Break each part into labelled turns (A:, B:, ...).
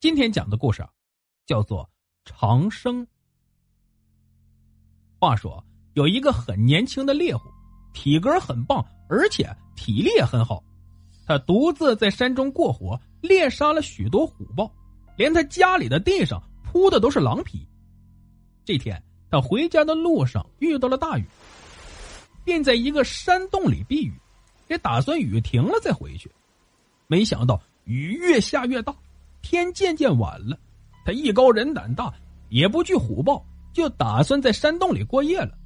A: 今天讲的故事啊，叫做长生。话说有一个很年轻的猎户，体格很棒，而且体力也很好。他独自在山中过活，猎杀了许多虎豹，连他家里的地上铺的都是狼皮。这天，他回家的路上遇到了大雨，便在一个山洞里避雨，也打算雨停了再回去。没想到雨越下越大。天渐渐晚了，他艺高人胆大，也不惧虎豹，就打算在山洞里过夜了。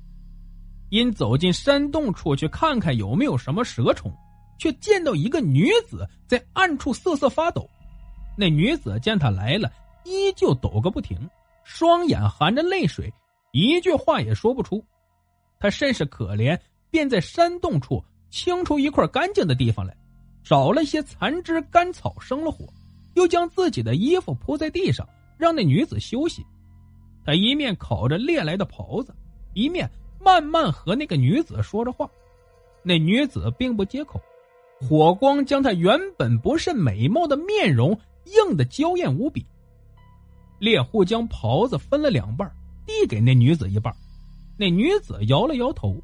A: 因走进山洞处去看看有没有什么蛇虫，却见到一个女子在暗处瑟瑟发抖。那女子见他来了，依旧抖个不停，双眼含着泪水，一句话也说不出。他甚是可怜，便在山洞处清出一块干净的地方来，找了些残枝干草生了火。又将自己的衣服铺在地上，让那女子休息。他一面烤着猎来的袍子，一面慢慢和那个女子说着话。那女子并不接口，火光将她原本不甚美貌的面容映得娇艳无比。猎户将袍子分了两半，递给那女子一半。那女子摇了摇头，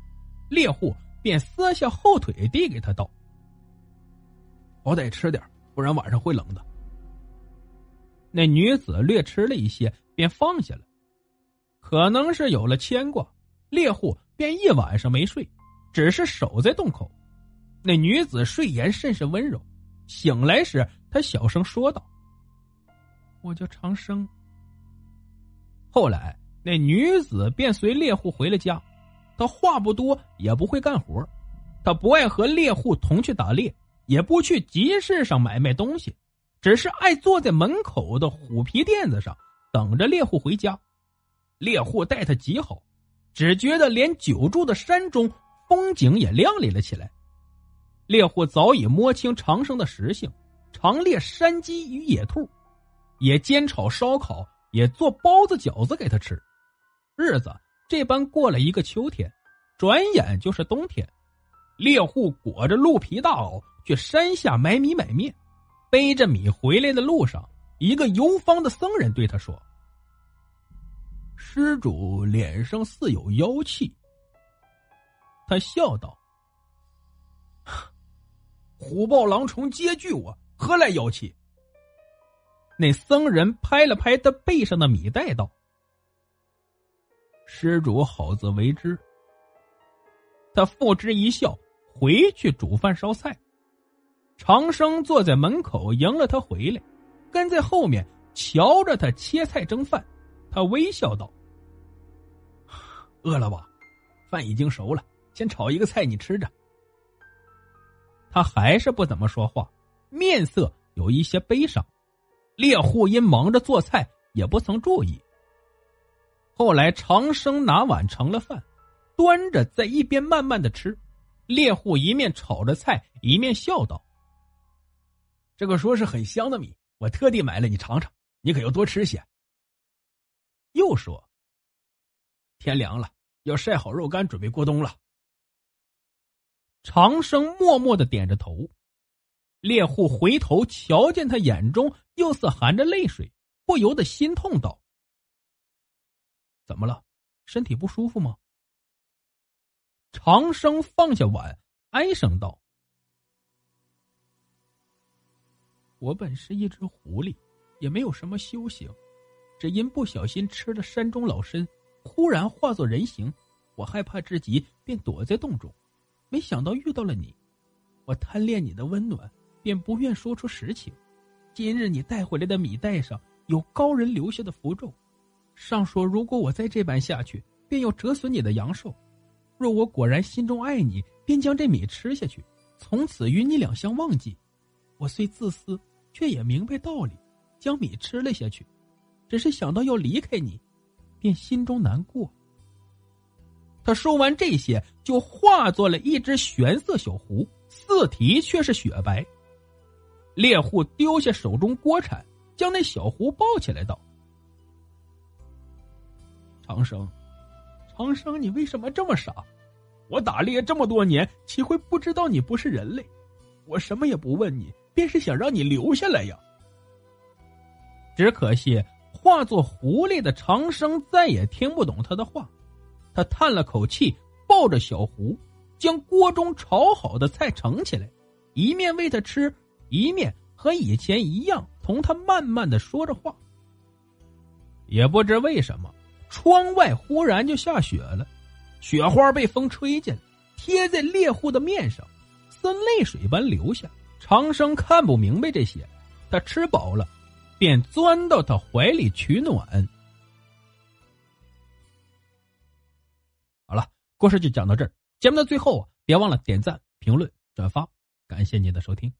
A: 猎户便撕下后腿递给他道：“好歹吃点，不然晚上会冷的。”那女子略吃了一些，便放下了。可能是有了牵挂，猎户便一晚上没睡，只是守在洞口。那女子睡颜甚是温柔，醒来时，她小声说道：“我叫长生。”后来，那女子便随猎户回了家。她话不多，也不会干活，她不爱和猎户同去打猎，也不去集市上买卖东西。只是爱坐在门口的虎皮垫子上，等着猎户回家。猎户待他极好，只觉得连久住的山中风景也亮丽了起来。猎户早已摸清长生的食性，常猎山鸡与野兔，也煎炒烧烤，也做包子饺子给他吃。日子这般过了一个秋天，转眼就是冬天。猎户裹着鹿皮大袄去山下买米买面。背着米回来的路上，一个游方的僧人对他说：“施主脸上似有妖气。”他笑道：“虎豹狼虫皆惧我，何来妖气？”那僧人拍了拍他背上的米袋，道：“施主好自为之。”他付之一笑，回去煮饭烧菜。长生坐在门口迎了他回来，跟在后面瞧着他切菜蒸饭。他微笑道：“饿了吧？饭已经熟了，先炒一个菜，你吃着。”他还是不怎么说话，面色有一些悲伤。猎户因忙着做菜，也不曾注意。后来长生拿碗盛了饭，端着在一边慢慢的吃。猎户一面炒着菜，一面笑道。这个说是很香的米，我特地买了，你尝尝，你可要多吃些。又说：“天凉了，要晒好肉干，准备过冬了。”长生默默的点着头，猎户回头瞧见他眼中又似含着泪水，不由得心痛道：“怎么了？身体不舒服吗？”长生放下碗，哀声道。我本是一只狐狸，也没有什么修行，只因不小心吃了山中老参，忽然化作人形。我害怕至极，便躲在洞中。没想到遇到了你，我贪恋你的温暖，便不愿说出实情。今日你带回来的米袋上有高人留下的符咒，上说如果我再这般下去，便要折损你的阳寿。若我果然心中爱你，便将这米吃下去，从此与你两相忘记。我虽自私，却也明白道理，将米吃了下去。只是想到要离开你，便心中难过。他说完这些，就化作了一只玄色小狐，四蹄却是雪白。猎户丢下手中锅铲，将那小狐抱起来，道：“长生，长生，你为什么这么傻？我打猎这么多年，岂会不知道你不是人类？我什么也不问你，便是想让你留下来呀。只可惜。”化作狐狸的长生再也听不懂他的话，他叹了口气，抱着小狐，将锅中炒好的菜盛起来，一面喂他吃，一面和以前一样同他慢慢的说着话。也不知为什么，窗外忽然就下雪了，雪花被风吹进来，贴在猎户的面上，似泪水般流下。长生看不明白这些，他吃饱了。便钻到他怀里取暖。好了，故事就讲到这儿。节目的最后，别忘了点赞、评论、转发，感谢您的收听。